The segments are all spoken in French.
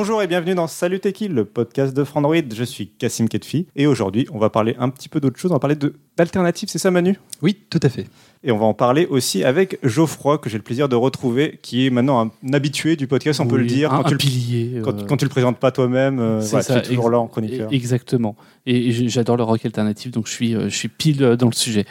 Bonjour et bienvenue dans Salut Techie, le podcast de Frandroid. Je suis Cassim Ketfi et aujourd'hui on va parler un petit peu d'autre chose. On va parler d'alternatives, c'est ça Manu? Oui, tout à fait. Et on va en parler aussi avec Geoffroy que j'ai le plaisir de retrouver, qui est maintenant un habitué du podcast, on peut le dire. Un, quand, un tu le, pilier. quand, euh, quand tu le présentes pas toi-même, euh, c'est voilà, toujours là en chroniqueur. Exactement. Et, j'adore le rock alternatif, donc je suis, euh, je suis pile euh, dans le sujet.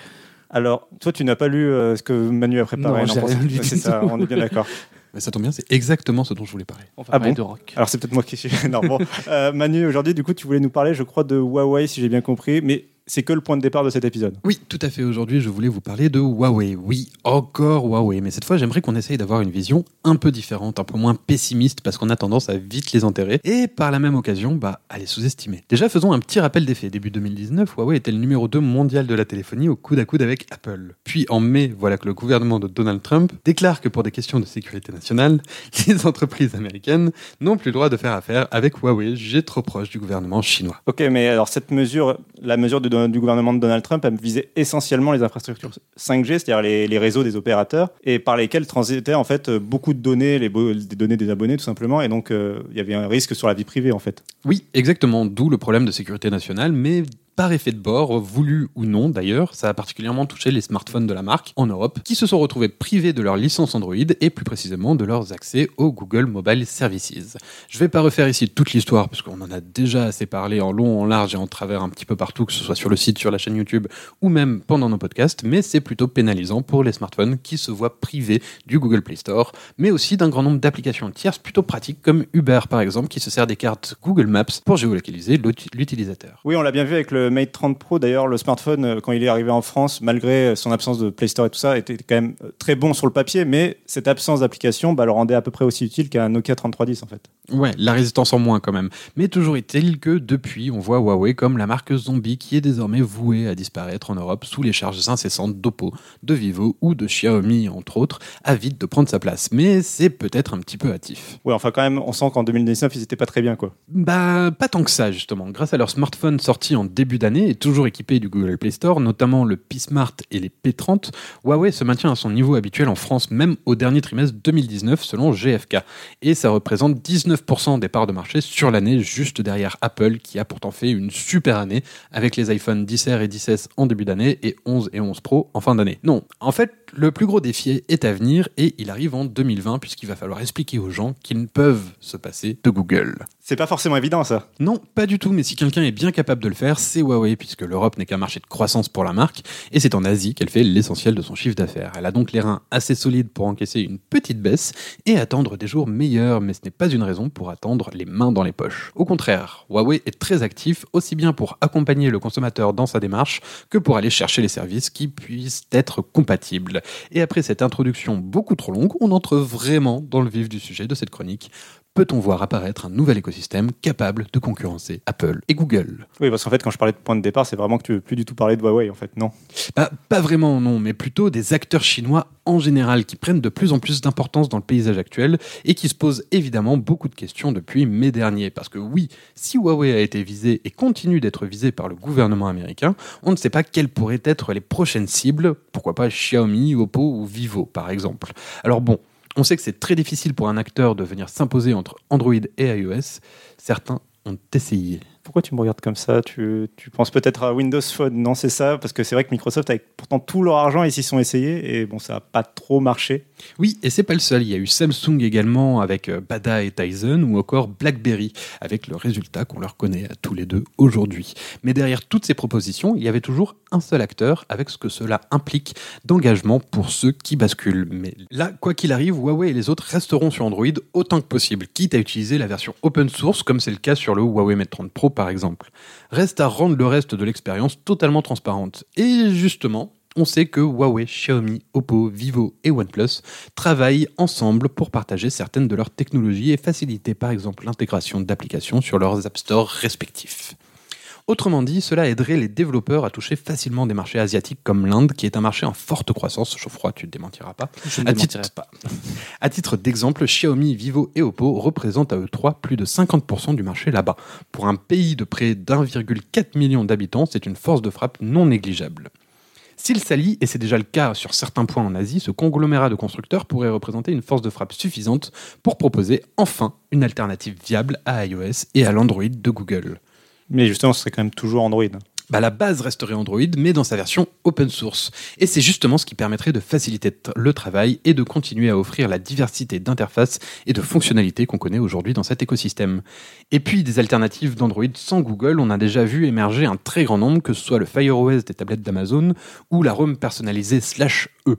Alors, toi tu n'as pas lu euh, ce que Manu a préparé Non, lu C'est ça, on est bien d'accord. Mais ça tombe bien, c'est exactement ce dont je voulais parler. On va Ah parler bon de rock. Alors c'est peut-être moi qui suis... non, bon. Euh, Manu, aujourd'hui du coup tu voulais nous parler, je crois, de Huawei si j'ai bien compris, mais c'est que le point de départ de cet épisode. Oui, tout à fait. Aujourd'hui, je voulais vous parler de Huawei. Oui, encore Huawei. Mais cette fois, j'aimerais qu'on essaye d'avoir une vision un peu différente, un peu moins pessimiste, parce qu'on a tendance à vite les enterrer et par la même occasion, bah, à les sous-estimer. Déjà, faisons un petit rappel des faits. Début 2019, Huawei était le numéro 2 mondial de la téléphonie au coude à coude avec Apple. Puis en mai, voilà que le gouvernement de Donald Trump déclare que pour des questions de sécurité nationale, les entreprises américaines n'ont plus le droit de faire affaire avec Huawei, jugé trop proche du gouvernement chinois. Ok, mais alors cette mesure, la mesure de- du gouvernement de Donald Trump, visait essentiellement les infrastructures 5G, c'est-à-dire les, réseaux des opérateurs, et par lesquels transitaient en fait beaucoup de données, les données des abonnés tout simplement, et donc euh, il y avait un risque sur la vie privée en fait. Oui, exactement, d'où le problème de sécurité nationale, mais par effet de bord, voulu ou non d'ailleurs, ça a particulièrement touché les smartphones de la marque en Europe, qui se sont retrouvés privés de leur licence Android et plus précisément de leurs accès au Google Mobile Services. Je vais pas refaire ici toute l'histoire, parce qu'on en a déjà assez parlé en long, en large et en travers un petit peu partout, que ce soit sur le site, sur la chaîne YouTube ou même pendant nos podcasts, mais c'est plutôt pénalisant pour les smartphones qui se voient privés du Google Play Store, mais aussi d'un grand nombre d'applications tierces plutôt pratiques comme Uber par exemple, qui se sert des cartes Google Maps pour géolocaliser l'ut- l'utilisateur. Oui, on l'a bien vu avec le Mate 30 Pro, d'ailleurs le smartphone, euh, quand il est arrivé en France, malgré son absence de Play Store et tout ça, était quand même euh, très bon sur le papier, mais cette absence d'application bah, le rendait à peu près aussi utile qu'un Nokia 3310 en fait. Ouais, la résistance en moins quand même. Mais toujours est-il que depuis, on voit Huawei comme la marque zombie qui est désormais vouée à disparaître en Europe sous les charges incessantes d'Oppo, de Vivo ou de Xiaomi entre autres, avide de prendre sa place. Mais c'est peut-être un petit peu hâtif. Ouais, enfin quand même, on sent qu'en 2019, ils étaient pas très bien quoi. Bah, pas tant que ça, justement. Grâce à leurs smartphones sortis en début d'année et toujours équipés du Google Play Store, notamment le P-Smart et les P30, Huawei se maintient à son niveau habituel en France, même au dernier trimestre 2019, selon GFK. Et ça représente 19% des parts de marché sur l'année, juste derrière Apple, qui a pourtant fait une super année avec les iPhone 10R et 10S en début d'année et 11 et 11 Pro en fin d'année. Non, en fait, le plus gros défi est à venir et il arrive en 2020, puisqu'il va falloir expliquer aux gens qu'ils ne peuvent se passer de Google. C'est pas forcément évident ça. Non, pas du tout, mais si quelqu'un est bien capable de le faire, c'est Huawei, puisque l'Europe n'est qu'un marché de croissance pour la marque, et c'est en Asie qu'elle fait l'essentiel de son chiffre d'affaires. Elle a donc les reins assez solides pour encaisser une petite baisse et attendre des jours meilleurs, mais ce n'est pas une raison pour attendre les mains dans les poches. Au contraire, Huawei est très actif, aussi bien pour accompagner le consommateur dans sa démarche, que pour aller chercher les services qui puissent être compatibles. Et après cette introduction beaucoup trop longue, on entre vraiment dans le vif du sujet de cette chronique. Peut-on voir apparaître un nouvel écosystème capable de concurrencer Apple et Google Oui, parce qu'en fait, quand je parlais de point de départ, c'est vraiment que tu veux plus du tout parler de Huawei en fait, non Bah, Pas vraiment, non, mais plutôt des acteurs chinois en général qui prennent de plus en plus d'importance dans le paysage actuel et qui se posent évidemment beaucoup de questions depuis mai dernier. Parce que oui, si Huawei a été visé et continue d'être visé par le gouvernement américain, on ne sait pas quelles pourraient être les prochaines cibles, pourquoi pas Xiaomi, Oppo ou Vivo par exemple. Alors bon, on sait que c'est très difficile pour un acteur de venir s'imposer entre Android et iOS. Certains ont essayé. Pourquoi tu me regardes comme ça? Tu, tu penses peut-être à Windows Phone Non, c'est ça, parce que c'est vrai que Microsoft, avec pourtant tout leur argent, ils s'y sont essayés et bon, ça n'a pas trop marché. Oui, et c'est pas le seul. Il y a eu Samsung également avec euh, Bada et Tizen ou encore BlackBerry avec le résultat qu'on leur connaît à tous les deux aujourd'hui. Mais derrière toutes ces propositions, il y avait toujours un seul acteur avec ce que cela implique d'engagement pour ceux qui basculent. Mais là, quoi qu'il arrive, Huawei et les autres resteront sur Android autant que possible, quitte à utiliser la version open source comme c'est le cas sur le Huawei Mate 30 Pro par exemple. Reste à rendre le reste de l'expérience totalement transparente. Et justement, on sait que Huawei, Xiaomi, Oppo, Vivo et OnePlus travaillent ensemble pour partager certaines de leurs technologies et faciliter par exemple l'intégration d'applications sur leurs App Store respectifs. Autrement dit, cela aiderait les développeurs à toucher facilement des marchés asiatiques comme l'Inde, qui est un marché en forte croissance. Geoffroy, tu ne démentiras pas. Je ne À démentirai titre- pas. À titre d'exemple, Xiaomi, Vivo et Oppo représentent à eux trois plus de 50% du marché là-bas. Pour un pays de près d'1,4 million d'habitants, c'est une force de frappe non négligeable. S'il s'allie, et c'est déjà le cas sur certains points en Asie, ce conglomérat de constructeurs pourrait représenter une force de frappe suffisante pour proposer enfin une alternative viable à iOS et à l'Android de Google. Mais justement, ce serait quand même toujours Android. Bah, la base resterait Android, mais dans sa version open source. Et c'est justement ce qui permettrait de faciliter le travail et de continuer à offrir la diversité d'interfaces et de fonctionnalités qu'on connaît aujourd'hui dans cet écosystème. Et puis des alternatives d'Android sans Google, on a déjà vu émerger un très grand nombre, que ce soit le Fire OS des tablettes d'Amazon ou la ROM personnalisée slash E.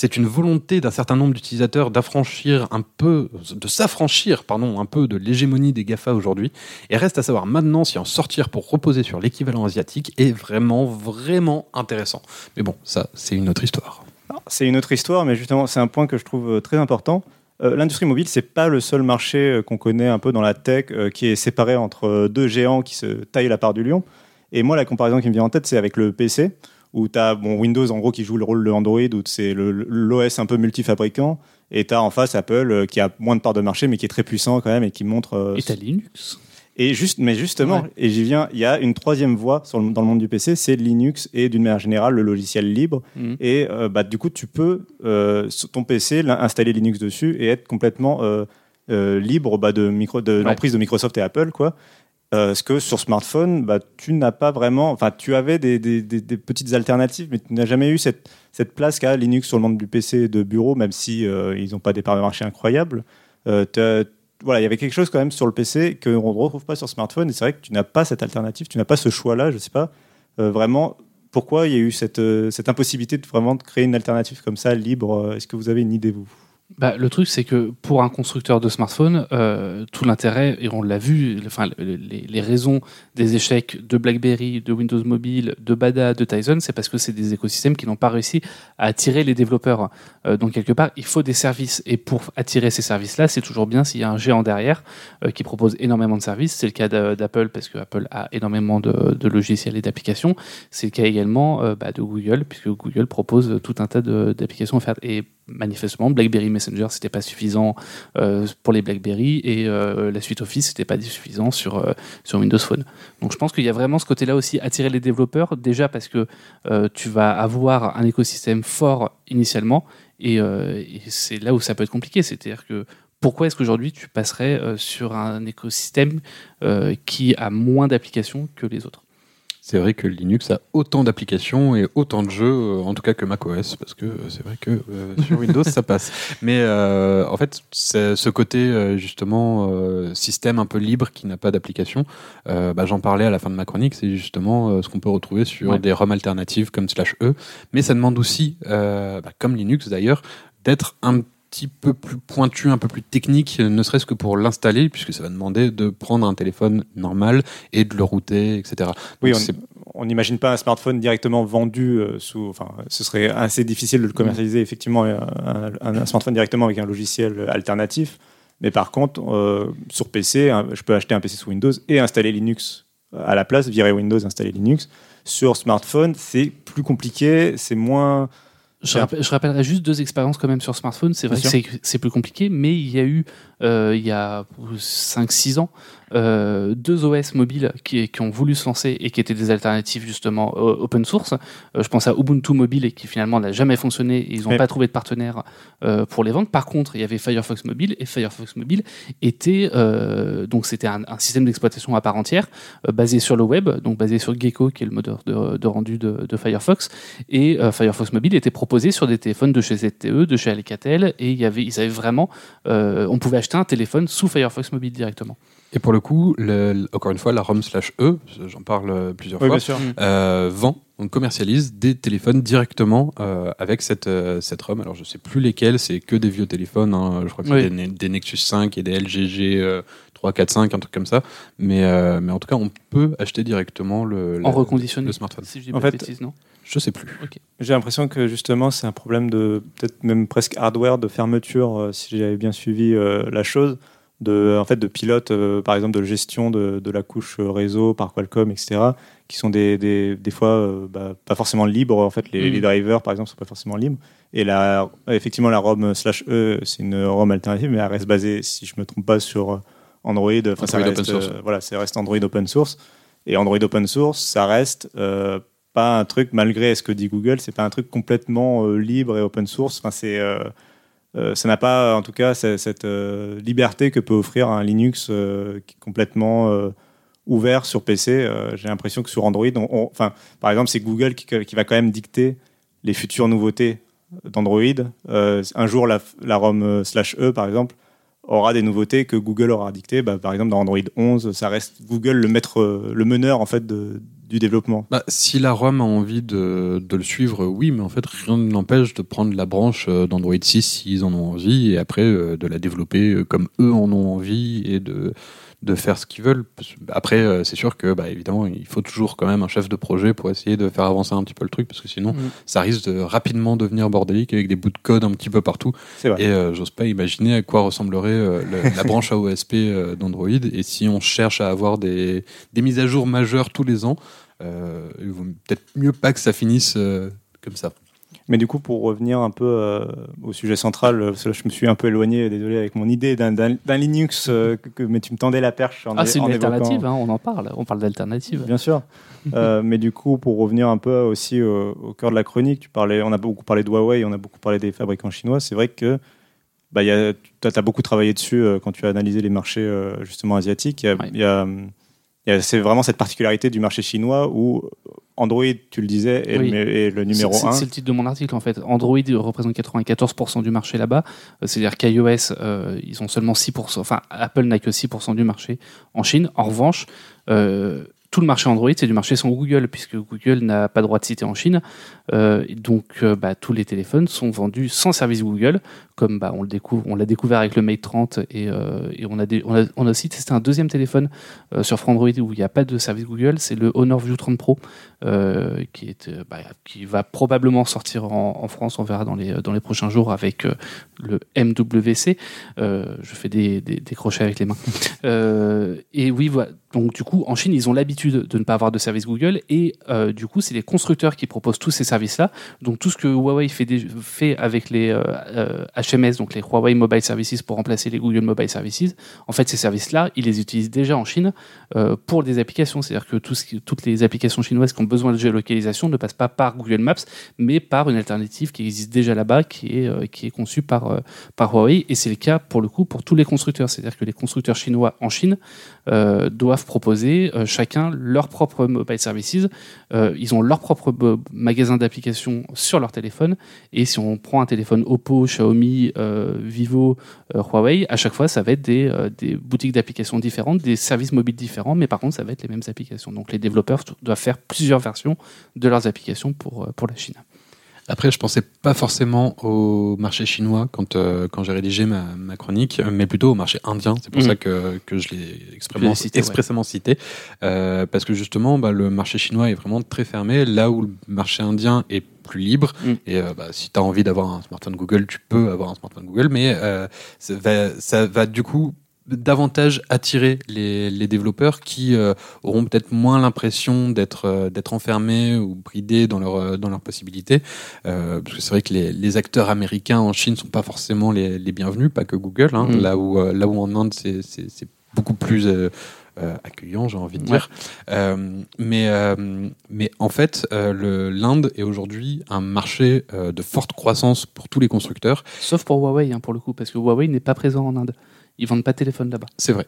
C'est une volonté d'un certain nombre d'utilisateurs d'affranchir un peu, de s'affranchir, pardon, un peu de l'hégémonie des GAFA aujourd'hui. Et reste à savoir maintenant si en sortir pour reposer sur l'équivalent asiatique est vraiment, vraiment intéressant. Mais bon, ça, c'est une autre histoire. C'est une autre histoire, mais justement, c'est un point que je trouve euh, très important. Euh, L'industrie mobile, c'est pas le seul marché euh, qu'on connaît un peu dans la tech qui est séparé entre deux géants qui se taillent la part du lion. Et moi, la comparaison qui me vient en tête, c'est avec le PC, où tu as bon, Windows en gros qui joue le rôle de Android, où c'est l'OS un peu multifabricant, et tu as en face Apple euh, qui a moins de part de marché, mais qui est très puissant quand même et qui montre. euh, Et t'as Linux. et juste, mais justement, Ouais. et j'y viens, il y a une troisième voie sur le- dans le monde du PC, c'est Linux et d'une manière générale le logiciel libre. Mhm. Et euh, bah, du coup, tu peux sur ton PC installer Linux dessus et être complètement libre bah, de, micro, de Ouais. l'emprise de Microsoft et Apple, quoi. Euh, ce que sur smartphone, bah, tu n'as pas vraiment. Enfin, tu avais des, petites alternatives, mais tu n'as jamais eu cette, place qu'a Linux sur le monde du PC de bureau, même si euh, ils n'ont pas des parts de marché incroyables. Euh, voilà, il y avait quelque chose quand même sur le PC qu'on ne retrouve pas sur smartphone. Et c'est vrai que tu n'as pas cette alternative, tu n'as pas ce choix-là. Je ne sais pas euh, vraiment pourquoi il y a eu cette, cette impossibilité de vraiment de créer une alternative comme ça, libre. Est-ce que vous avez une idée, vous? Bah, le truc, c'est que pour un constructeur de smartphone, euh, tout l'intérêt, et on l'a vu, enfin, le- les, raisons des échecs de BlackBerry, de Windows Mobile, de Bada, de Tizen, c'est parce que c'est des écosystèmes qui n'ont pas réussi à attirer les développeurs. Euh, donc, quelque part, il faut des services. Et pour attirer ces services-là, c'est toujours bien s'il y a un géant derrière euh, qui propose énormément de services. C'est le cas d'a- d'Apple, parce que Apple a énormément de, logiciels et d'applications. C'est le cas également bah, de Google, puisque Google propose tout un tas d'applications offertes. Et manifestement, BlackBerry Messenger, c'était pas suffisant euh, pour les BlackBerry et euh, la suite Office, c'était pas suffisant sur, euh, sur Windows Phone. Donc je pense qu'il y a vraiment ce côté-là aussi, attirer les développeurs, déjà parce que tu vas avoir un écosystème fort initialement et, c'est là où ça peut être compliqué. C'est-à-dire que pourquoi est-ce qu'aujourd'hui tu passerais sur un écosystème qui a moins d'applications que les autres? C'est vrai que Linux a autant d'applications et autant de jeux, euh, en tout cas que macOS, parce que euh, c'est vrai que euh, sur Windows ça passe. Mais euh, en fait, ce côté justement euh, système un peu libre qui n'a pas d'application, bah, j'en parlais à la fin de ma chronique, c'est justement ce qu'on peut retrouver sur Ouais. des ROM alternatives comme slash E, mais ça demande aussi, bah, comme Linux d'ailleurs, d'être un petit peu plus pointu, un peu plus technique, euh, ne serait-ce que pour l'installer, puisque ça va demander de prendre un téléphone normal et de le router, etc. Oui, Donc, on- n'imagine pas un smartphone directement vendu euh, sous. Enfin, ce serait assez difficile de le commercialiser effectivement un, un- un smartphone directement avec un logiciel alternatif. Mais par contre, euh, sur PC, je peux acheter un PC sous Windows et installer Linux à la place, virer Windows, installer Linux. Sur smartphone, c'est plus compliqué, c'est moins. Je, Bien. rappel- je rappellerai juste deux expériences quand même sur smartphone. C'est vrai Bien que c'est plus compliqué, mais il y a eu, euh, il y a 5-6 ans, euh, deux OS mobiles qui, qui ont voulu se lancer et qui étaient des alternatives justement open source. Euh, je pense à Ubuntu Mobile et qui finalement n'a jamais fonctionné et ils n'ont Ouais. pas trouvé de partenaire euh, pour les vendre. Par contre, il y avait Firefox Mobile et Firefox Mobile était donc c'était un, un système d'exploitation à part entière basé sur le web, donc basé sur Gecko qui est le moteur de, de rendu de, de Firefox et Firefox Mobile était proposé sur des téléphones de chez ZTE, de chez Alcatel et il y avait ils avaient vraiment on pouvait acheter un téléphone sous Firefox Mobile directement. Et pour le coup, le- encore une fois, la ROM slash E, j'en parle euh, plusieurs Oui, fois, sûr. euh, vend, on commercialise des téléphones directement euh, avec cette, euh, cette ROM. Alors je sais plus lesquels, c'est que des vieux téléphones. hein. Je crois que c'est Oui. des, Ne- des Nexus 5 et des LGG euh, 3, 4, 5, un truc comme ça. Mais, euh, mais en tout cas, on peut acheter directement le, En reconditionné. le smartphone. Si je dis En pas de fait, bêtises, non Je sais plus. J'ai l'impression que justement c'est un problème de peut-être même presque hardware de fermeture euh, si j'avais bien suivi euh, la chose de en fait de pilote euh, par exemple de gestion de, de la couche réseau par Qualcomm etc qui sont des, des, des fois euh, bah, pas forcément libres en fait. Les, les drivers par exemple sont pas forcément libres. Et la effectivement la ROM slash E c'est une ROM alternative mais elle reste basée si je me trompe pas sur Android. Enfin ça Android reste, open source. euh, voilà ça reste Android open source. Et Android open source ça reste euh, un truc malgré ce que dit Google c'est pas un truc complètement euh, libre et open source. Enfin c'est euh, euh, ça n'a pas en tout cas cette, liberté que peut offrir un Linux complètement ouvert sur PC j'ai l'impression que sur Android on- on- par exemple c'est Google qui, qui va quand même dicter les futures nouveautés d'Android. Un jour la, la ROM slash E par exemple aura des nouveautés que Google aura dictées. Bah, par exemple dans Android 11 ça reste Google le maître le meneur en fait de, développement. Bah, si la ROM a envie de, de le suivre, oui, mais en fait, rien ne l'empêche de prendre la branche euh, d'Android 6 s'ils en ont envie, et après euh, de la développer euh, comme eux en ont envie, et de, de faire ce qu'ils veulent. Après, euh, c'est sûr que, bah, évidemment, il faut toujours quand même un chef de projet pour essayer de faire avancer un petit peu le truc, parce que sinon, Mhm. ça risque de rapidement devenir bordélique avec des bouts de code un petit peu partout. Et euh, j'ose pas imaginer à quoi ressemblerait euh, le- la branche AOSP euh, d'Android. Et si on cherche à avoir des, des mises à jour majeures tous les ans, il vaut peut-être mieux pas que ça finisse comme ça. Mais du coup, pour revenir un peu euh, au sujet central, euh, parce que là, je me suis un peu éloigné, désolé, avec mon idée d'un- Linux, euh, que, mais tu me tendais la perche en, Ah, c'est une évoquant- alternative, hein, on en parle, on parle d'alternative. Bien sûr. Mais du coup, pour revenir un peu aussi au, au cœur de la chronique, tu parlais, on a beaucoup parlé de Huawei, on a beaucoup parlé des fabricants chinois. C'est vrai que bah, tu as beaucoup travaillé dessus quand tu as analysé les marchés justement asiatiques. Il y a- Ouais. hum, il y a- c'est vraiment cette particularité du marché chinois où Android, tu le disais, est, Oui. le, est le numéro C'est- c'est- 1. C'est le titre de mon article en fait. Android représente 94% du marché là-bas. Euh, C'est-à-dire qu'iOS, euh, ils ont seulement 6%. Enfin, Apple n'a que 6% du marché en Chine. En revanche, euh, tout le marché Android, c'est du marché sans Google, puisque Google n'a pas droit de citer en Chine. Euh, donc, euh, bah, tous les téléphones sont vendus sans service Google, comme bah, on le découvre, on l'a découvert avec le Mate 30, et, euh, et on, a on, a, aussi testé un deuxième téléphone euh, sur Android où il n'y a pas de service Google, c'est le Honor View 30 Pro, euh, qui, est, bah, qui va probablement sortir en, France, on verra dans les, dans les prochains jours avec le MWC. Je fais des, des, des crochets avec les mains. Et oui, voilà. Donc du coup, en Chine, ils ont l'habitude de ne pas avoir de service Google et du coup, c'est les constructeurs qui proposent tous ces services-là. Donc tout ce que Huawei fait, fait avec les HMS, donc les Huawei Mobile Services pour remplacer les Google Mobile Services, en fait, ces services-là, ils les utilisent déjà en Chine euh, pour des applications. C'est-à-dire que tout ce qui- toutes les applications chinoises qui ont besoin de géolocalisation ne passent pas par Google Maps, mais par une alternative qui existe déjà là-bas, qui est, euh, qui est conçue par, euh, par Huawei. Et c'est le cas pour le coup pour tous les constructeurs. C'est-à-dire que les constructeurs chinois en Chine doivent proposer chacun leur propre mobile services. Ils ont leur propre magasin d'applications sur leur téléphone. Et si on prend un téléphone Oppo, Xiaomi, euh, Vivo, euh, Huawei, à chaque fois, ça va être des, euh, des boutiques d'applications différentes, des services mobiles différents, mais par contre, ça va être les mêmes applications. Donc les développeurs doivent faire plusieurs versions de leurs applications pour, pour la Chine. Après, je pensais pas forcément au marché chinois quand, euh, quand j'ai rédigé ma, ma chronique, mais plutôt au marché indien. C'est pour Mhm. ça que, que je l'ai l'ai cité, ouais. expressément cité. Euh, parce que justement, bah, le marché chinois est vraiment très fermé, là où le marché indien est plus libre. Mhm. Et euh, bah, si tu as envie d'avoir un smartphone Google, tu peux avoir un smartphone Google, mais euh, ça, va, ça va du coup davantage attirer les, les développeurs qui euh, auront peut-être moins l'impression d'être euh, d'être enfermés ou bridés dans leur euh, dans leurs possibilités euh, parce que c'est vrai que les, les acteurs américains en Chine sont pas forcément les, les bienvenus pas que Google hein, Mm. là où là où en Inde c'est beaucoup plus accueillant, j'ai envie de dire. Euh, mais, euh, mais en fait, euh, l'Inde est aujourd'hui un marché de forte croissance pour tous les constructeurs. Sauf pour Huawei, hein, pour le coup, parce que Huawei n'est pas présent en Inde. Ils vendent pas de téléphone là-bas. C'est vrai.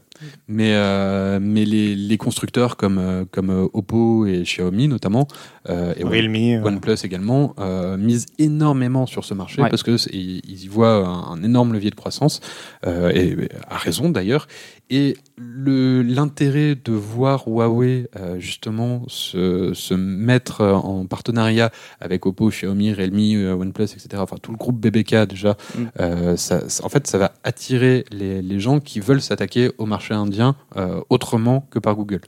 Mais, euh, mais les, les constructeurs comme, euh, comme euh, Oppo et Xiaomi notamment, euh, et Realme. OnePlus également, euh, misent énormément sur ce marché Ouais. parce que c'est- ils ils y voient un, un énorme levier de croissance, euh, et à raison d'ailleurs. Et le- l'intérêt de voir Huawei euh, justement se, se mettre en partenariat avec Oppo, Xiaomi, Realme, OnePlus, etc. Enfin tout le groupe BBK déjà. Mm. euh, ça, ça- en fait, ça va attirer les, les gens qui veulent s'attaquer au marché indien euh, autrement que par Google.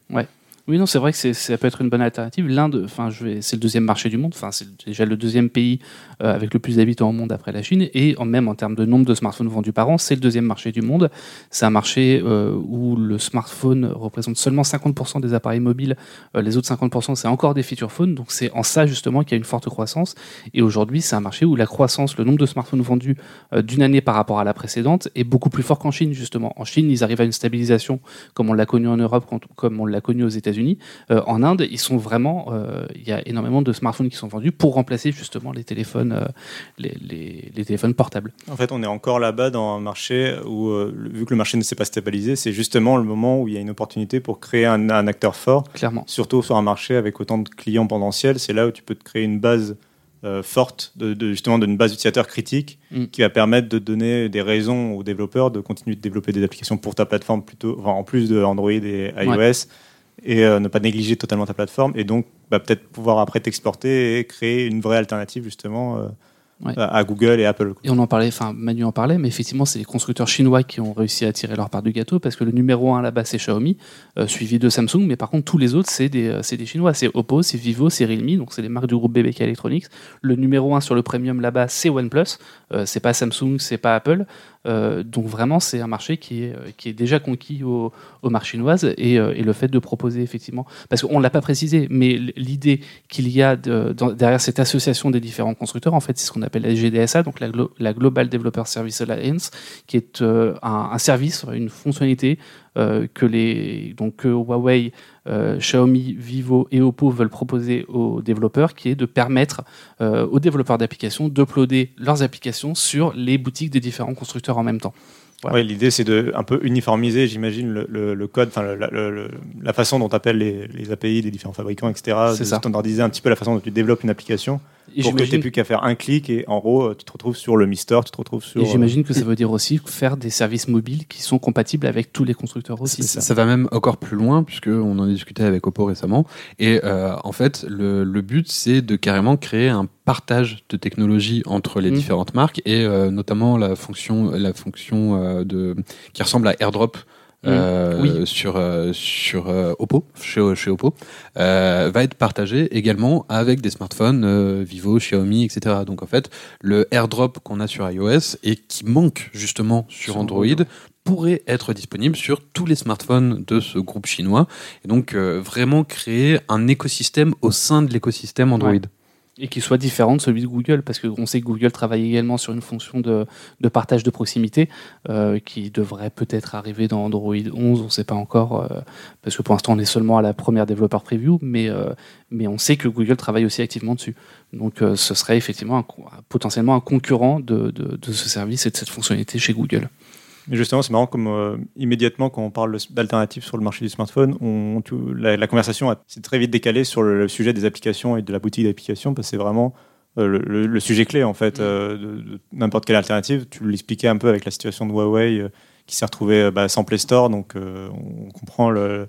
Oui, non, c'est vrai que ça peut être une bonne alternative. L'Inde, enfin, je vais- c'est le deuxième marché du monde. Enfin, c'est déjà le deuxième pays euh, avec le plus d'habitants au monde après la Chine. Et en même en termes de nombre de smartphones vendus par an, c'est le deuxième marché du monde. C'est un marché euh, où le smartphone représente seulement 50% des appareils mobiles. Euh, les autres 50%, c'est encore des feature phones. Donc, c'est en ça justement qu'il y a une forte croissance. Et aujourd'hui, c'est un marché où la croissance, le nombre de smartphones vendus d'une année par rapport à la précédente est beaucoup plus fort qu'en Chine justement. En Chine, ils arrivent à une stabilisation comme on l'a connu en Europe, comme on l'a connu aux États-Unis. Euh, en Inde, ils sont vraiment, euh, il y a énormément de smartphones qui sont vendus pour remplacer justement les téléphones, euh, les, les- les téléphones portables. En fait, on est encore là-bas dans un marché où, vu que le marché ne s'est pas stabilisé, c'est justement le moment où il y a une opportunité pour créer un, un acteur fort, Clairement. surtout sur un marché avec autant de clients potentiels. C'est là où tu peux te créer une base euh, forte, de, de- justement d'une base d'utilisateurs critique, Mm. qui va permettre de donner des raisons aux développeurs de continuer de développer des applications pour ta plateforme, plutôt, enfin, en plus de Android et iOS, et euh, ne pas négliger totalement ta plateforme, et donc bah, peut-être pouvoir après t'exporter et créer une vraie alternative justement euh, Ouais. à, Google et Apple. Et on en parlait, enfin Manu en parlait, mais effectivement, c'est les constructeurs chinois qui ont réussi à tirer leur part du gâteau parce que le numéro un là-bas, c'est Xiaomi, euh, suivi de Samsung, mais par contre, tous les autres, c'est des, des Chinois. C'est Oppo, c'est Vivo, c'est Realme, donc c'est les marques du groupe BBK Electronics. Le numéro un sur le premium là-bas, c'est OnePlus, c'est pas Samsung, c'est pas Apple. Euh, donc vraiment, c'est un marché qui est, euh, déjà conquis aux, aux marques chinoises et, euh, et le fait de proposer effectivement, parce qu'on l'a pas précisé, mais l'idée qu'il y a derrière cette association des différents constructeurs, en fait, c'est ce qu'on appelle la GDSA, donc la, Glo- la Global Developer Service Alliance, qui est un service, une fonctionnalité euh, que Huawei, euh, Xiaomi, Vivo et Oppo veulent proposer aux développeurs, qui est de permettre euh, aux développeurs d'applications d'uploader leurs applications sur les boutiques des différents constructeurs en même temps. Voilà. Ouais, L'idée, c'est de un peu uniformiser, j'imagine, le, le- le code, enfin, la- façon dont tu appelles les, les API des différents fabricants, etc. C'est de ça. standardiser un petit peu la façon dont tu développes une application Et pour que tu n'aies plus qu'à faire un clic et en gros, tu te retrouves sur le Mi Store, tu te retrouves sur. Et j'imagine que ça veut dire aussi faire des services mobiles qui sont compatibles avec tous les constructeurs aussi. Ça, ça va même encore plus loin, puisque on en a discuté avec Oppo récemment. Et euh, en fait, le, le but, c'est de carrément créer un partage de technologie entre les Mm. différentes marques, et euh, notamment la fonction, la fonction euh, de, qui ressemble à AirDrop. euh, Oui. sur euh, sur euh, Oppo chez, chez Oppo euh, va être partagée également avec des smartphones euh, Vivo, Xiaomi, etc. Donc en fait le AirDrop qu'on a sur iOS et qui manque justement sur Sur Android Android. pourrait être disponible sur tous les smartphones de ce groupe chinois et donc euh, vraiment créer un écosystème au sein de l'écosystème Android. Ouais. Et qui soit différent de celui de Google, parce qu'on sait que Google travaille également sur une fonction de, de partage de proximité euh, qui devrait peut-être arriver dans Android 11, on ne sait pas encore, euh, parce que pour l'instant on est seulement à la première développeur preview, mais, euh, mais on sait que Google travaille aussi activement dessus. Donc ce serait effectivement potentiellement un concurrent de, de ce service et de cette fonctionnalité chez Google. Mais justement, c'est marrant comme euh, immédiatement quand on parle d'alternatives sur le marché du smartphone, on, tout- la, la conversation s'est très vite décalée sur le, le sujet des applications et de la boutique d'applications parce que c'est vraiment euh, le, sujet clé en fait euh, de, de n'importe quelle alternative. Tu l'expliquais un peu avec la situation de Huawei qui s'est retrouvé euh, bah, sans Play Store, donc on comprend le,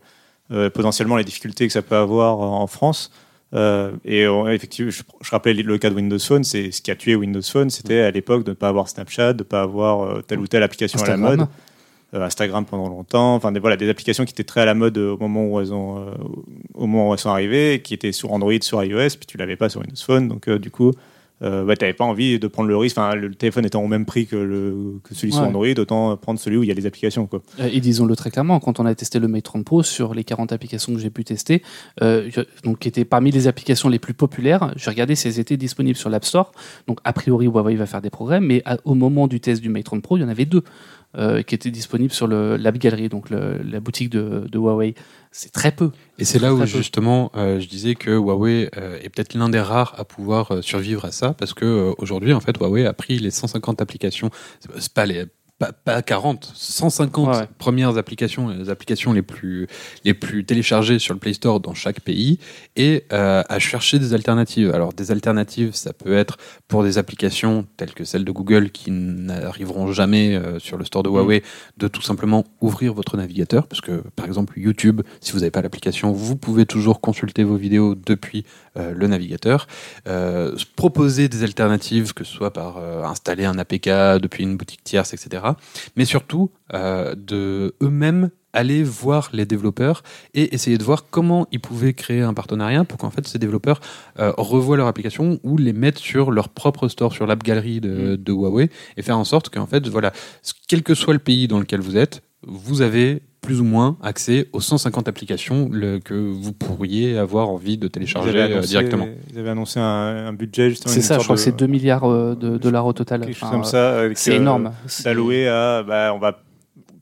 potentiellement les difficultés que ça peut avoir en France. Euh, et on- effectivement, je, je rappelais le cas de Windows Phone, c'est ce qui a tué Windows Phone, c'était à l'époque de ne pas avoir Snapchat, de ne pas avoir euh, telle ou telle application à la mode. Euh, Instagram pendant longtemps, enfin des, voilà, des applications qui étaient très à la mode euh, au moment où elles ont, euh, au moment où elles sont arrivées, qui étaient sur Android, sur iOS, puis tu l'avais pas sur Windows Phone, donc euh, du coup, euh, ouais, t'avais pas envie de prendre le risque, enfin le téléphone étant au même prix que, le, que celui sur. Android, autant prendre celui où il y a les applications quoi. Euh, Et disons-le très clairement, quand on a testé le Mate 30 Pro, sur les 40 applications que j'ai pu tester, euh, donc qui étaient parmi les applications les plus populaires, j'ai regardé si elles étaient disponibles sur l'App Store. Donc a priori, Huawei va faire des progrès, mais à- au moment du test du Mate 30 Pro, il y en avait deux. Euh, qui étaient disponibles sur le l'App Gallery, donc le- la boutique de, de Huawei. C'est très peu. Et c'est là où peu. justement euh, je disais que Huawei euh, est peut-être l'un des rares à pouvoir survivre à ça parce que aujourd'hui en fait Huawei a pris les 150 applications, c'est pas- c'est pas les pas, pas 40, 150 Ouais, ouais. premières applications, les applications les plus les plus téléchargées sur le Play Store dans chaque pays et euh, à chercher des alternatives. Alors des alternatives, ça peut être pour des applications telles que celles de Google qui n'arriveront jamais euh, sur le store de Huawei, de tout simplement ouvrir votre navigateur, parce que par exemple YouTube, si vous n'avez pas l'application, vous pouvez toujours consulter vos vidéos depuis euh, le navigateur, proposer des alternatives, que ce soit par installer un APK depuis une boutique tierce, etc. Mais surtout euh, de eux-mêmes aller voir les développeurs et essayer de voir comment ils pouvaient créer un partenariat pour qu'en fait ces développeurs euh, revoient leur application ou les mettent sur leur propre store, sur l'app galerie de, de Huawei et faire en sorte qu'en fait, voilà, quel que soit le pays dans lequel vous êtes, vous avez plus ou moins accès aux 150 applications le- que vous pourriez avoir envie de télécharger euh, annoncé- directement. Ils avaient annoncé un, un budget justement. C'est ça, je crois que c'est 2 milliards euh, de dollars au total. quelque chose Enfin, comme ça. C'est euh, énorme. C'est- D'allouer à, bah, on va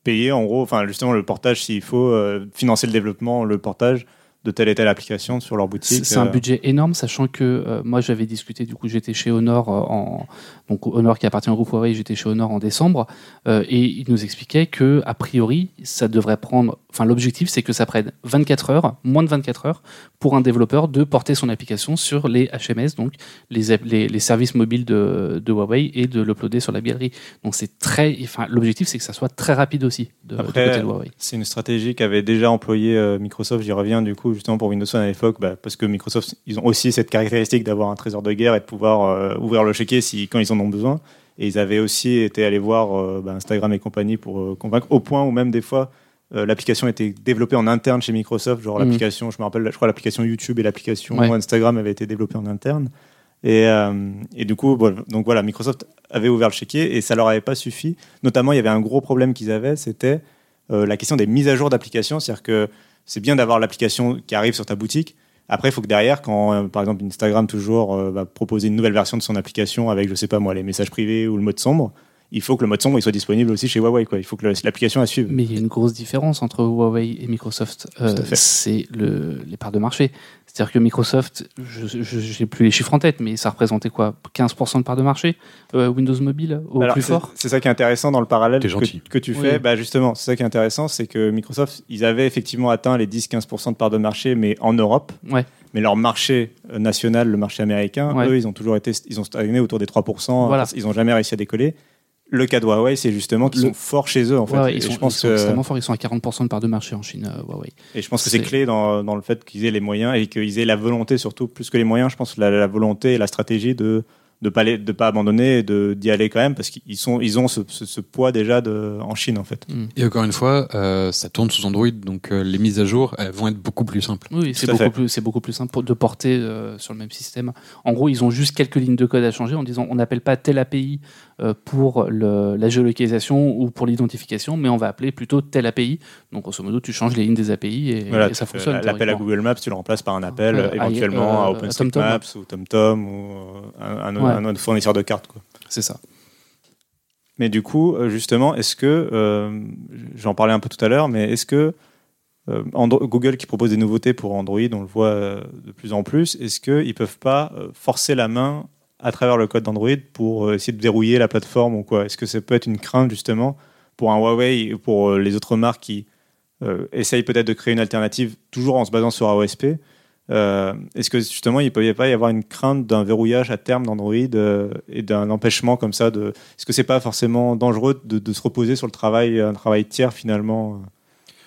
payer en gros, enfin justement le portage s'il faut euh, financer le développement, le portage de telle et telle application sur leur boutique. C'est un euh, budget énorme, sachant que euh, moi j'avais discuté, du coup j'étais chez Honor euh, en donc Honor qui appartient au groupe Huawei, j'étais chez Honor en décembre euh, et il nous expliquait que a priori ça devrait prendre, enfin l'objectif c'est que ça prenne 24 heures, moins de 24 heures pour un développeur de porter son application sur les HMS, donc les, les, les services mobiles de, de Huawei et de l'uploader sur la galerie. Donc c'est très, enfin l'objectif c'est que ça soit très rapide aussi de, Après, côté de Huawei. C'est une stratégie qu'avait déjà employée Microsoft. J'y reviens du coup justement pour Windows Phone à l'époque, bah, parce que Microsoft, ils ont aussi cette caractéristique d'avoir un trésor de guerre et de pouvoir euh, ouvrir le chéquier si quand ils en ont besoin. Et ils avaient aussi été allés voir euh, bah, Instagram et compagnie pour euh, convaincre, au point où même des fois l'application était développée en interne chez Microsoft. Genre Mhm. l'application, je me rappelle, je crois l'application YouTube et l'application Ouais. Instagram avaient été développées en interne. Et, euh, et du coup, bon, donc voilà, Microsoft avait ouvert le chéquier et ça leur avait pas suffi. Notamment, il y avait un gros problème qu'ils avaient, c'était euh, la question des mises à jour d'applications. C'est-à-dire que c'est bien d'avoir l'application qui arrive sur ta boutique. Après, il faut que derrière, quand euh, par exemple Instagram toujours euh, va proposer une nouvelle version de son application avec, je sais pas moi, les messages privés ou le mode sombre, il faut que le mode sombre il soit disponible aussi chez Huawei. Quoi. Il faut que l'application la suive. Mais il y a une grosse différence entre Huawei et Microsoft. Euh, c'est le, les parts de marché. C'est-à-dire que Microsoft, je n'ai plus les chiffres en tête, mais ça représentait quoi? 15% de parts de marché euh, Windows Mobile au Alors, plus fort? C'est ça qui est intéressant dans le parallèle que, tu fais. Oui. Bah justement, c'est ça qui est intéressant, c'est que Microsoft, ils avaient effectivement atteint les 10-15% de parts de marché, mais en Europe. Ouais. Mais leur marché euh, national, le marché américain, Ouais. eux, ils ont toujours été, ils ont stagné autour des 3%. Voilà. Ils n'ont jamais réussi à décoller. Le cas de Huawei, c'est justement qu'ils Le- sont forts chez eux, en fait. Ouais, ils, sont, je pense ils sont que, extrêmement forts. Ils sont à 40% de parts de marché en Chine, euh, Huawei. et je pense que c'est c'est- clé dans, dans le fait qu'ils aient les moyens et qu'ils aient la volonté, surtout plus que les moyens, je pense, la, la volonté et la stratégie de de pas les- de pas abandonner et de d'y aller quand même parce qu'ils sont ils ont ce, ce- ce poids déjà de en Chine en fait. Et encore une fois, euh, ça tourne sous Android, donc euh, les mises à jour elles vont être beaucoup plus simples. Oui, c'est beaucoup, fait. plus, c'est beaucoup plus simple de porter euh, sur le même système. En gros, ils ont juste quelques lignes de code à changer en disant on n'appelle pas telle API euh, pour le- la géolocalisation ou pour l'identification, mais on va appeler plutôt telle API. Donc, grosso modo, tu changes les lignes des API et, Voilà, et ça fonctionne. L'appel à. Google Maps, tu le remplaces par un appel Euh, éventuellement à- à OpenStreetMaps ou TomTom ou un, Ouais. Un autre fournisseur de cartes. Quoi. C'est ça. Mais du coup, euh, justement, est-ce que, euh, j'en parlais un peu tout à l'heure, mais est-ce que euh, Google qui propose des nouveautés pour Android, on le voit de plus en plus, est-ce qu'ils ne peuvent pas forcer la main à travers le code d'Android pour essayer de verrouiller la plateforme ou quoi? Est-ce que ça peut être une crainte justement pour un Huawei et pour les autres marques qui euh, essayent peut-être de créer une alternative toujours en se basant sur AOSP euh, Est-ce que justement il ne peut pas y avoir une crainte d'un verrouillage à terme d'Android euh, et d'un empêchement comme ça de... Est-ce que c'est pas forcément dangereux de, de se reposer sur le travail, un travail tiers finalement euh,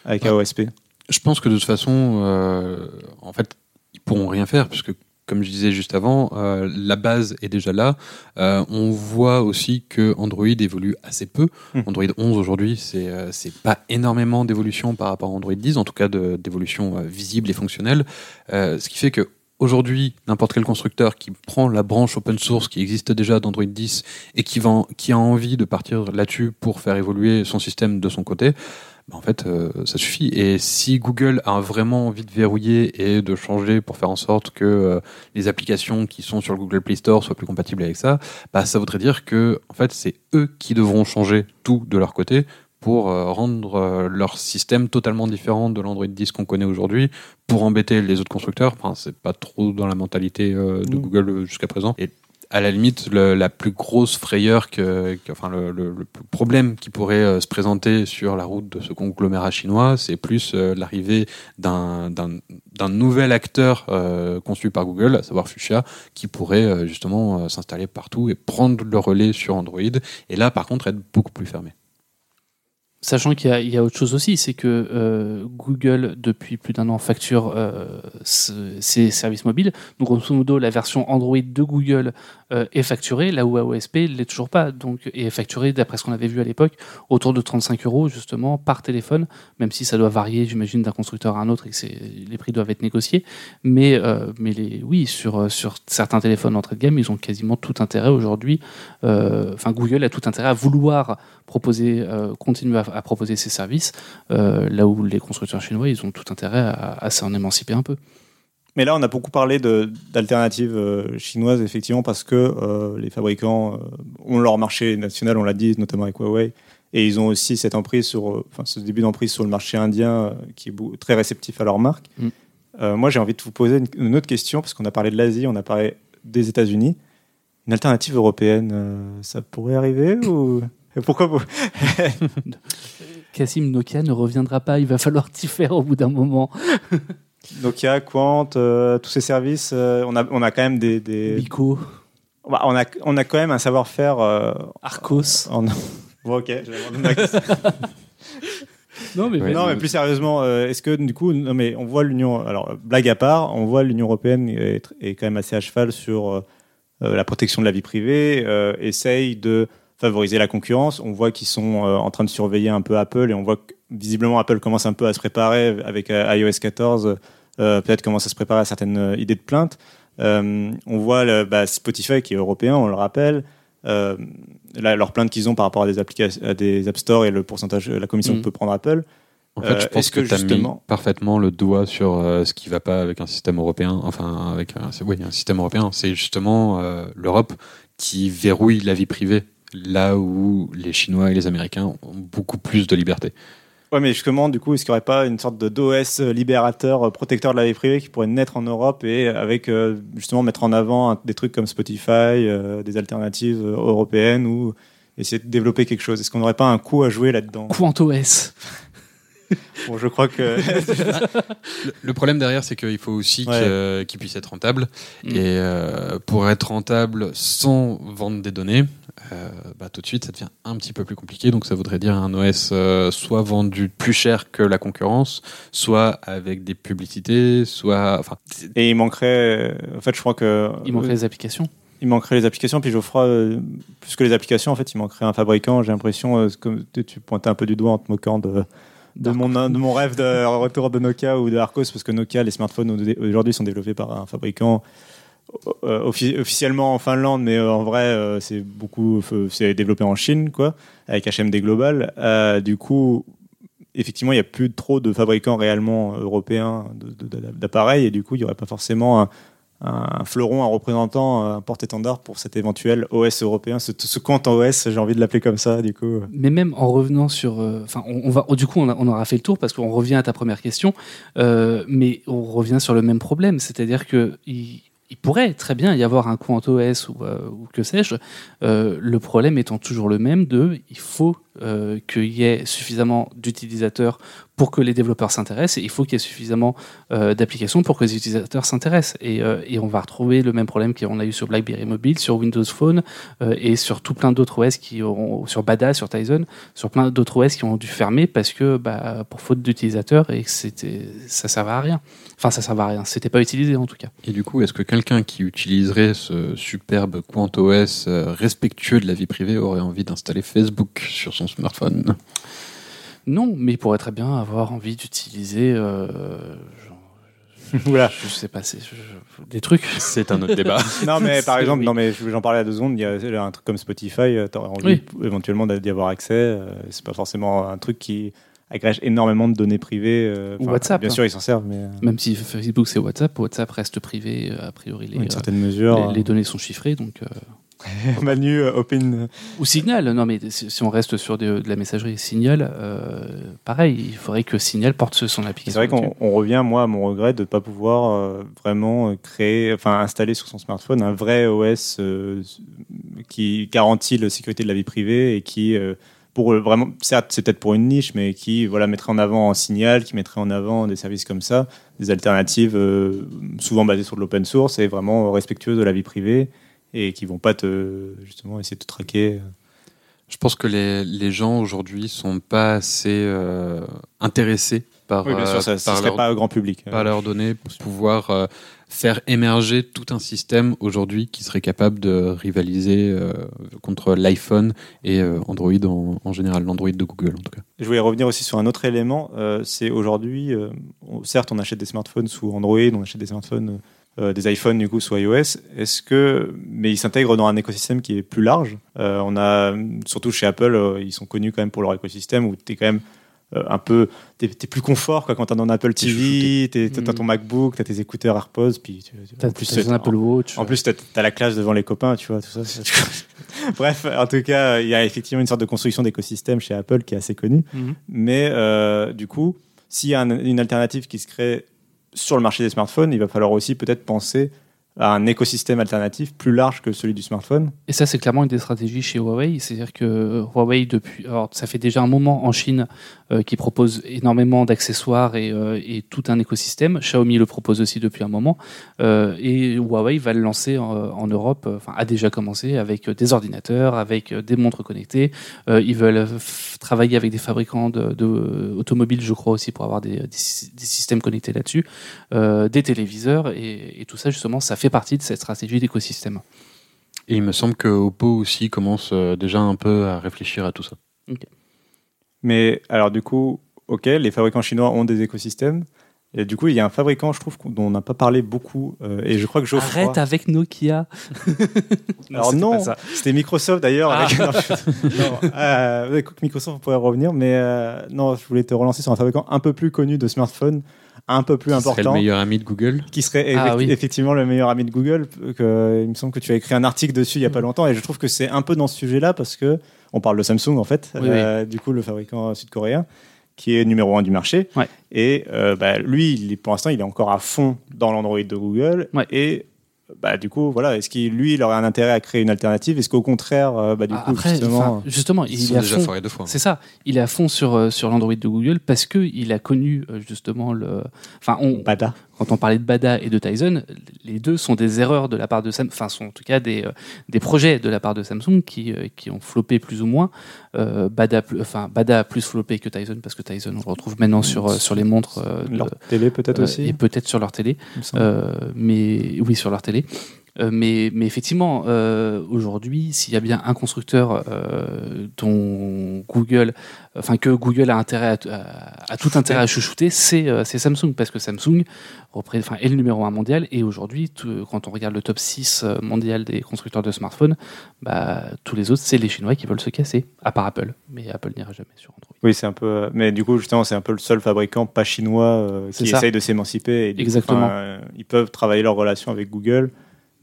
avec Ouais. AOSP Je pense que de toute façon, euh, en fait, ils pourront rien faire puisque, comme je disais juste avant, euh, la base est déjà là. Euh, on voit aussi que Android évolue assez peu. Hmm. Android 11 aujourd'hui, c'est euh, pas énormément d'évolution par rapport à Android 10, en tout cas d'évolution euh, visible et fonctionnelle. Ce qui fait que Aujourd'hui, n'importe quel constructeur qui prend la branche open source qui existe déjà d'Android 10 et qui, va, qui a envie de partir là-dessus pour faire évoluer son système de son côté, bah, en fait, euh, ça suffit. Et si Google a vraiment envie de verrouiller et de changer pour faire en sorte que euh, les applications qui sont sur le Google Play Store soient plus compatibles avec ça, bah, ça voudrait dire que en fait, c'est eux qui devront changer tout de leur côté pour euh, rendre leur système totalement différent de l'Android 10 qu'on connaît aujourd'hui, pour embêter les autres constructeurs. Enfin, c'est pas trop dans la mentalité de. Google jusqu'à présent. Et à la limite, le- la plus grosse frayeur, que, enfin le, problème qui pourrait euh, se présenter sur la route de ce conglomérat chinois, c'est plus euh, l'arrivée d'un nouvel acteur euh, conçu par Google, à savoir Fuchsia, qui pourrait justement s'installer partout et prendre le relais sur Android. Et là, par contre, être beaucoup plus fermé. Sachant qu'il y, a- autre chose aussi, c'est que euh, Google, depuis plus d'un an, facture euh, ses services mobiles. Donc, grosso modo, la version Android de Google euh, est facturée, là où AOSP ne l'est toujours pas. Donc, et est facturée, d'après ce qu'on avait vu à l'époque, autour de 35 euros, justement, par téléphone, même si ça doit varier, j'imagine, d'un constructeur à un autre et que les prix doivent être négociés. Mais, euh, oui, sur, euh, certains téléphones entrée de gamme, ils ont quasiment tout intérêt aujourd'hui. euh, Enfin, Google a tout intérêt à vouloir proposer, euh, continuer à, à proposer ces services, euh, là où les constructeurs chinois, ils ont tout intérêt à, à s'en émanciper un peu. Mais là, on a beaucoup parlé d'alternatives euh, chinoises, effectivement, parce que euh, les fabricants euh, ont leur marché national, on l'a dit, notamment avec Huawei, et ils ont aussi cette emprise sur, enfin, ce début d'emprise sur le marché indien qui est très réceptif à leur marque. Mm. Moi, j'ai envie de vous poser une, une autre question, parce qu'on a parlé de l'Asie, on a parlé des États-Unis. Une alternative européenne, ça pourrait arriver ou? Pourquoi vous... Cassim Nokia ne reviendra pas, il va falloir t'y faire au bout d'un moment. Nokia, Quant, euh, tous ces services, euh, on, a, on a quand même des, des- Bico, Bah, on a, on a quand même un savoir-faire euh, Arcos. en. Bon, ok. Non, mais non, mais plus sérieusement, euh, est-ce que du coup, non, mais on voit l'Union. Alors, blague à part, on voit l'Union européenne est, est quand même assez à cheval sur la protection de la vie privée, euh, essaye de favoriser la concurrence. On voit qu'ils sont euh, en train de surveiller un peu Apple et on voit que visiblement Apple commence un peu à se préparer avec euh, iOS 14. euh, Peut-être commence à se préparer à certaines idées de plainte. Euh, on voit le, bah, Spotify qui est européen, on le rappelle. Euh, là, leur plainte qu'ils ont par rapport à des applications, à des App Store et le pourcentage, la commission Mm. que peut prendre Apple. En fait, je pense que, que tu as mis parfaitement le doigt sur ce qui va pas avec un système européen, enfin avec un, oui, un système européen. C'est justement l'Europe qui verrouille la vie privée, là où les Chinois et les Américains ont beaucoup plus de liberté. Ouais, mais justement, du coup, est-ce qu'il n'y aurait pas une sorte de d'OS libérateur, euh, protecteur de la vie privée qui pourrait naître en Europe et avec euh, justement mettre en avant des trucs comme Spotify, euh, des alternatives euh, européennes ou essayer de développer quelque chose? Est-ce qu'on n'aurait pas un coup à jouer là-dedans? QuantOS. Bon, je crois que. Le, problème derrière, c'est qu'il faut aussi Ouais. que- qu'il puisse être rentable. Mm. Et euh, pour être rentable sans vendre des données, euh, bah, tout de suite, ça devient un petit peu plus compliqué. Donc, ça voudrait dire un OS euh, soit vendu plus cher que la concurrence, soit avec des publicités, soit. Enfin, et il manquerait. En fait, je crois que. Il manquerait les applications. il manquerait les applications. Puis Geoffroy, euh, plus que les applications, en fait, il manquerait un fabricant. J'ai l'impression, euh, comme tu pointais un peu du doigt en te moquant de, de, mon, de mon rêve de retour de Nokia ou de Arcos, parce que Nokia, les smartphones au- aujourd'hui sont développés par un fabricant euh, offi- officiellement en Finlande, mais euh, en vrai, euh, c'est beaucoup, c'est développé en Chine, quoi, avec HMD Global. Euh, du coup, effectivement, il n'y a plus trop de fabricants réellement européens d'appareils, et du coup, il n'y aurait pas forcément un, un fleuron, un représentant, un porte-étendard pour cet éventuel OS européen, ce, ce compte en OS, j'ai envie de l'appeler comme ça, du coup. Mais même en revenant sur, euh, enfin, on, va, du coup, on, aura fait le tour parce qu'on revient à ta première question, euh, mais on revient sur le même problème, c'est-à-dire que il, pourrait très bien y avoir un CoinOS ou, euh, ou que sais-je. Le problème étant toujours le même de, il faut euh, qu'il y ait suffisamment d'utilisateurs pour que les développeurs s'intéressent, et il faut qu'il y ait suffisamment euh, d'applications pour que les utilisateurs s'intéressent. Et, euh, et on va retrouver le même problème qu'on a eu sur BlackBerry Mobile, sur Windows Phone et sur tout plein d'autres OS qui ont, sur Bada, sur Tizen, sur plein d'autres OS qui ont dû fermer parce que bah, pour faute d'utilisateurs et que ça servait à rien. Enfin, ça servait à rien. C'était pas utilisé en tout cas. Et du coup, est-ce que quelqu'un qui utiliserait ce superbe QuantOS respectueux de la vie privée aurait envie d'installer Facebook sur son smartphone Non, mais il pourrait très bien avoir envie d'utiliser, euh, genre, voilà. je sais pas, c'est- je- je- des trucs. C'est un autre débat. Non, mais par exemple, oui. non, mais j'en parlais à deux secondes, il y a un truc comme Spotify, tu aurais envie Oui. éventuellement d'y avoir accès. euh, c'est pas forcément un truc qui agrège énormément de données privées. euh, Ou enfin, WhatsApp, Bien hein. sûr, ils s'en servent, mais euh, Même si Facebook c'est WhatsApp, WhatsApp reste privé, euh, a priori les, à une euh, certaine mesure. les, les données sont chiffrées. Donc, euh, Manu, euh, open. Ou Signal, non mais si on reste sur de, de la messagerie Signal, euh, pareil, il faudrait que Signal porte son C'est application. vrai qu'on revient, moi, à mon regret de ne pas pouvoir euh, vraiment euh, créer, enfin installer sur son smartphone un vrai OS euh, qui garantit la sécurité de la vie privée et qui, euh, pour euh, vraiment, certes, c'est peut-être pour une niche, mais qui voilà, mettrait en avant un signal, qui mettrait en avant des services comme ça, des alternatives euh, souvent basées sur de l'open source et vraiment respectueuses de la vie privée et qui vont pas te, justement, essayer de te traquer. Je pense que les, les gens aujourd'hui sont pas assez euh, intéressés par, Oui, bien sûr, euh, ça par serait leur pas grand public. pas leurs données pour pouvoir euh, faire émerger tout un système aujourd'hui qui serait capable de rivaliser euh, contre l'iPhone et euh, Android en, en général, l'Android de Google en tout cas. Je voulais revenir aussi sur un autre élément. c'est aujourd'hui, on- certes, on achète des smartphones sous Android, on achète des smartphones, euh, des iPhones du coup sous iOS. Est-ce que, mais ils s'intègrent dans un écosystème qui est plus large. Euh, on a, surtout chez Apple, euh, ils sont connus quand même pour leur écosystème où tu es quand même un peu, t'es es plus confort quoi, quand t'es dans un Apple TV, t'as Mm. ton MacBook, t'as tes écouteurs AirPods, puis tu- tu- T'as en un Apple Watch. en plus, t'as as la classe devant les copains, tu vois, tout ça. Bref, en tout cas, il y a effectivement une sorte de construction d'écosystème chez Apple qui est assez connue. Mhm. Mais du coup, s'il y a un- une alternative qui se crée sur le marché des smartphones, il va falloir aussi peut-être penser à un écosystème alternatif plus large que celui du smartphone. Et ça, c'est clairement une des stratégies chez Huawei. C'est-à-dire que euh, Huawei, depuis, alors, ça fait déjà un moment en Chine euh, qui propose énormément d'accessoires et, euh, tout un écosystème. Xiaomi le propose aussi depuis un moment. Euh, et Huawei va le lancer en, Europe, enfin, a déjà commencé avec des ordinateurs, avec des montres connectées. Ils veulent travailler avec des fabricants de, je crois aussi, pour avoir des, des, sy- des systèmes connectés là-dessus, des téléviseurs. Et tout ça, justement, ça fait partie de cette stratégie d'écosystème. Et il me semble que Oppo aussi commence euh, déjà un peu à réfléchir à tout ça. Mais alors, du coup, ok, les fabricants chinois ont des écosystèmes. Et du coup, il y a un fabricant, je trouve, dont on n'a pas parlé beaucoup. euh, et je crois que Geoffroy... Arrête avec Nokia. Alors c'était non, c'était Microsoft d'ailleurs. Ah. Avec... non, je- non, euh, écoute, Microsoft, on pourrait revenir, mais euh, non, je voulais te relancer sur un fabricant un peu plus connu de smartphones, un peu plus Qui serait important, le meilleur ami de Google. qui serait Ah oui. effectivement le meilleur ami de Google. Que, il me semble que tu as écrit un article dessus il y a pas longtemps, et je trouve que c'est un peu dans ce sujet-là parce que on parle de Samsung en fait, Oui, euh, du coup le fabricant sud-coréen qui est numéro un du marché. Ouais. Et euh, bah, lui, il est, pour l'instant, il est encore à fond dans l'Android de Google. Ouais. Et bah, du coup, voilà, est-ce qu'il lui, il aurait un intérêt à créer une alternative? Est-ce qu'au contraire, euh, bah, du coup, Ah, Après, justement, il sont est déjà fond. foirés deux fois. C'est ça. Il est à fond sur euh, sur l'Android de Google parce que il a connu euh, justement le. Enfin, on, Bada. Quand on parlait de Bada et de Tyson, les deux sont des erreurs de la part de Samsung, enfin sont en tout cas des, euh, des projets de la part de Samsung qui, euh, qui ont floppé plus ou moins. Euh, Bada, plus- enfin Bada a plus floppé que Tyson parce que Tyson on le retrouve maintenant sur euh, sur les montres de- Leur télé peut-être aussi. et peut-être sur leur télé. Euh, mais oui, sur leur télé. Euh, mais, mais effectivement, euh, aujourd'hui, s'il y a bien un constructeur euh, dont Google, enfin que Google a intérêt à, tout intérêt à chouchouter, c'est Samsung parce que Samsung est le numéro un mondial et aujourd'hui, quand on regarde le top 6 euh, mondial des constructeurs de smartphones, bah, tous les autres, c'est les Chinois qui veulent se casser, à part Apple. Mais Apple n'ira jamais sur Android. Oui, c'est un peu. Mais du coup, justement, c'est un peu le seul fabricant pas chinois qui essaye de s'émanciper. coup, Exactement. ils peuvent travailler leur relation avec Google.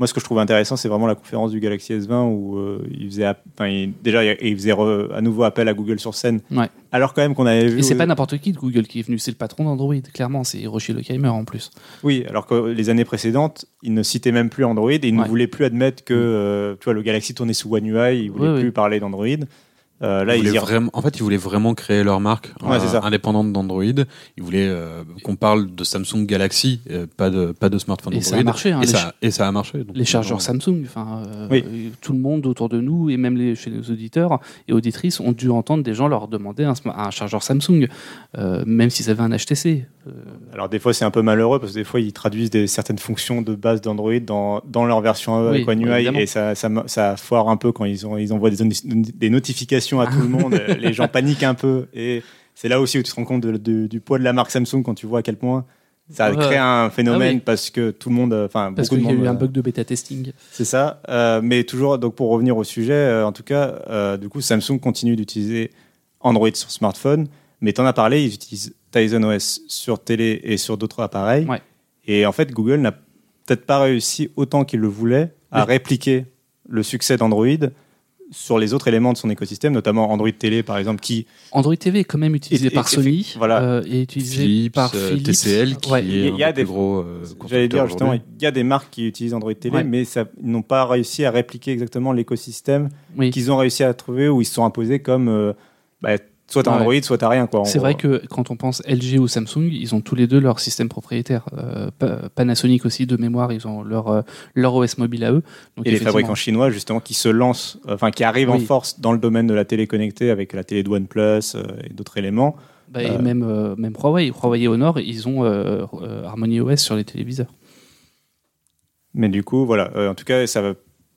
Moi, ce que je trouve intéressant, c'est vraiment la conférence du Galaxy S20 où euh, il faisait, app- enfin, il- déjà, il faisait re- à nouveau appel à Google sur scène. Ouais. Alors quand même qu'on avait vu. Et c'est euh, pas n'importe qui de Google qui est venu, c'est le patron d'Android, clairement, c'est Hiroshi Leheimer en plus. Oui, alors que les années précédentes, il ne citait même plus Android et il ne voulait plus admettre que euh, tu vois, le Galaxy tournait sous One UI, il voulait plus parler d'Android. Euh, là, Ils voulaient vraiment, en fait, ils voulaient vraiment créer leur marque Ouais, euh, indépendante d'Android. Ils voulaient euh, qu'on parle de Samsung Galaxy, pas de pas de smartphone Et Android. ça a marché, hein, et, les ça, et ça a marché. donc, les chargeurs Samsung, enfin, Oui. tout le monde autour de nous et même les, chez nos auditeurs et auditrices ont dû entendre des gens leur demander un, chargeur Samsung, euh, même s'ils avaient un HTC. Euh, Alors des fois c'est un peu malheureux parce que des fois ils traduisent des, certaines fonctions de base d'Android dans, dans leur version avec Oui, One UI et ça, ça, ça foire un peu quand ils, ont, ils envoient des, des notifications à tout le monde, les gens paniquent un peu et c'est là aussi où tu te rends compte de- de- du poids de la marque Samsung quand tu vois à quel point ça Ouais. crée un phénomène Ah oui. parce que tout le monde, euh, enfin parce beaucoup de qu'il y a monde, eu un euh, bug de bêta testing. c'est ça. Euh, mais toujours, donc pour revenir au sujet, euh, en tout cas, euh, du coup, Samsung continue d'utiliser Android sur smartphone, Mais t'en as parlé, ils utilisent Tizen OS sur télé et sur d'autres appareils. Ouais. Et en fait, Google n'a peut-être pas réussi autant qu'il le voulait à Oui. répliquer le succès d'Android sur les autres éléments de son écosystème, notamment Android Télé par exemple, qui Android TV est quand même utilisé Et- et- par et- Sony voilà. euh, et utilisé Philips, par euh, Philips. TCL qui Ouais. est Il y a un des- plus gros euh, J'allais dire justement, il y a des marques qui utilisent Android Télé, Ouais. mais ça, ils n'ont pas réussi à répliquer exactement l'écosystème Oui. qu'ils ont réussi à trouver où ils se sont imposés comme euh, bah, soit t'as Ouais. Android, soit t'as rien. quoi. C'est vrai que quand on pense LG ou Samsung, ils ont tous les deux leur système propriétaire. Euh, Pa- Panasonic aussi, de mémoire, ils ont leur, euh, leur OS mobile à eux. Donc Et les fabricants chinois, justement, qui se lancent, enfin, qui arrivent en force dans le domaine de la télé connectée avec la télé de OnePlus euh, et d'autres éléments. Bah, et même, même Huawei. Huawei au nord, ils ont Harmony OS sur les téléviseurs. Mais du coup, voilà. euh, en tout cas, ça va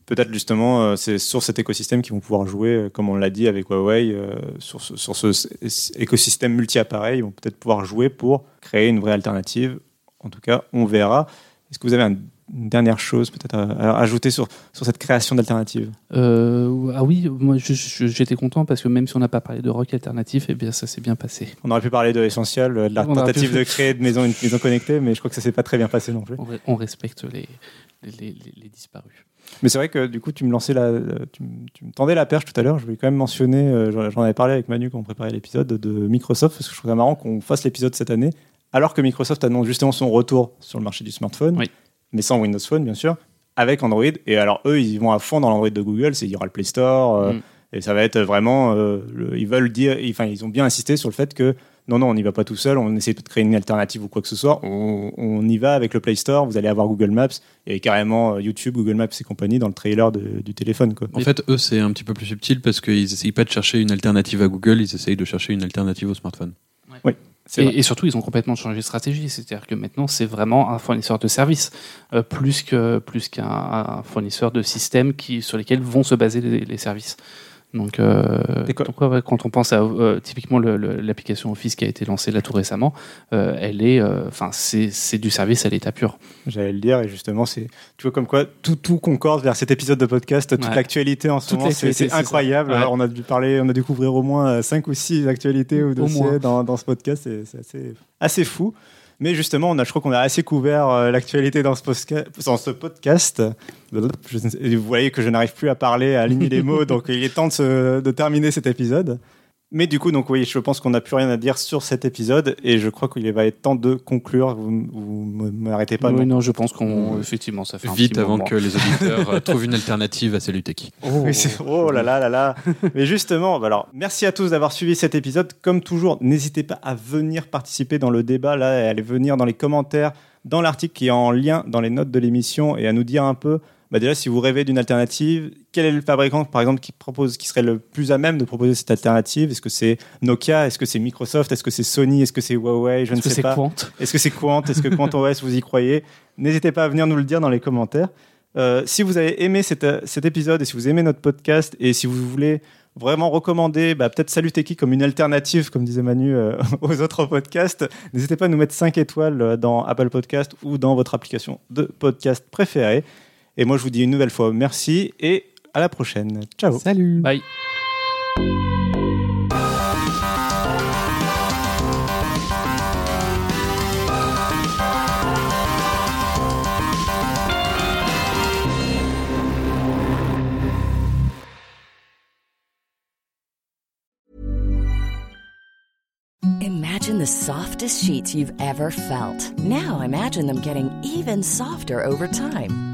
peut-être justement, euh, c'est sur cet écosystème qu'ils vont pouvoir jouer, euh, comme on l'a dit avec Huawei, euh, sur ce, sur écosystème multi-appareil, ils vont peut-être pouvoir jouer pour créer une vraie alternative. En tout cas, on verra. Est-ce que vous avez un- une dernière chose peut-être à, ajouter sur, sur cette création d'alternatives? Euh, ah oui, moi j'étais content parce que même si on n'a pas parlé de rock alternatif, eh bien ça s'est bien passé. On aurait pu parler de l'essentiel, de la On tentative pu- de créer de maison, une maison connectée, mais je crois que ça s'est pas très bien passé non plus. On, re- on respecte les, les, les- les disparus. Mais c'est vrai que du coup, tu me lançais la, tu, me- tu me tendais la perche tout à l'heure. Je voulais quand même mentionner, euh, j'en avais parlé avec Manu quand on préparait l'épisode de Microsoft, parce que je trouve ça marrant qu'on fasse l'épisode cette année, alors que Microsoft annonce justement son retour sur le marché du smartphone, Oui. mais sans Windows Phone bien sûr, avec Android. Et alors eux, ils vont à fond dans l'Android de Google, c'est il y aura le Play Store, euh, Mm. et ça va être vraiment, euh, le- ils veulent dire, enfin ils ont bien insisté sur le fait que non, non, on n'y va pas tout seul, on essaie de créer une alternative ou quoi que ce soit. On, on y va avec le Play Store, vous allez avoir Google Maps et carrément euh, YouTube, Google Maps et compagnie dans le trailer de- du téléphone. Quoi. En fait, eux, c'est un petit peu plus subtil parce qu'ils essayent pas de chercher une alternative à Google, ils essayent de chercher une alternative au smartphone. Vrai. Et, et surtout, ils ont complètement changé de stratégie. C'est-à-dire que maintenant, c'est vraiment un fournisseur de services, euh, plus que plus qu'un un fournisseur de systèmes qui, sur lesquels vont se baser les, les services. Donc, euh, donc, ouais, quand on pense à euh, typiquement l'application Office qui a été lancée là tout récemment, euh, elle est, enfin, c'est du service à l'état pur. J'allais le dire, et justement, c'est, tu vois, comme quoi tout, tout concorde vers cet épisode de podcast, toute Ouais. l'actualité en ce Toute moment, c'est, incroyable. Ouais. Alors, on a dû parler, on a dû couvrir au moins 5 ou 6 actualités ou dossiers dans, dans ce podcast, c'est, c'est assez, assez fou. Mais justement, on a, je crois qu'on a assez couvert euh, l'actualité dans ce, posca- dans ce podcast. Je sais- et vous voyez que je n'arrive plus à parler, à aligner les mots, donc il est temps de, se- de terminer cet épisode. Mais du coup, donc oui, je pense qu'on n'a plus rien à dire sur cet épisode, et je crois qu'il va être temps de conclure. Vous, vous ne m'arrêtez pas. oui, non non, je pense qu'on, effectivement, ça fait un Vite petit avant moment. que les auditeurs euh, trouvent une alternative à Celutech. Oh. Oui, c'est- oh là là là là. Mais justement, bah alors, merci à tous d'avoir suivi cet épisode. Comme toujours, n'hésitez pas à venir participer dans le débat, là, et à aller venir dans les commentaires, dans l'article qui est en lien dans les notes de l'émission, et à nous dire un peu, bah déjà, si vous rêvez d'une alternative, quel est le fabricant, par exemple, qui propose, qui serait le plus à même de proposer cette alternative? Est-ce que c'est Nokia? Est-ce que c'est Microsoft? Est-ce que c'est Sony? Est-ce que c'est Huawei? Je ne Est-ce que sais c'est pas. Quant? Est-ce que c'est Quant? Est-ce que Quant OS, vous y croyez? N'hésitez pas à venir nous le dire dans les commentaires. Euh, si vous avez aimé cet, cet épisode et si vous aimez notre podcast et si vous voulez vraiment recommander bah, peut-être Salut Techie comme une alternative, comme disait Manu, euh, aux autres podcasts, n'hésitez pas à nous mettre 5 étoiles euh, dans Apple Podcast ou dans votre application de podcast préférée. Et moi, je vous dis une nouvelle fois merci et à la prochaine. Ciao Salut Bye. Imagine the softest sheets you've ever felt. Now imagine them getting even softer over time.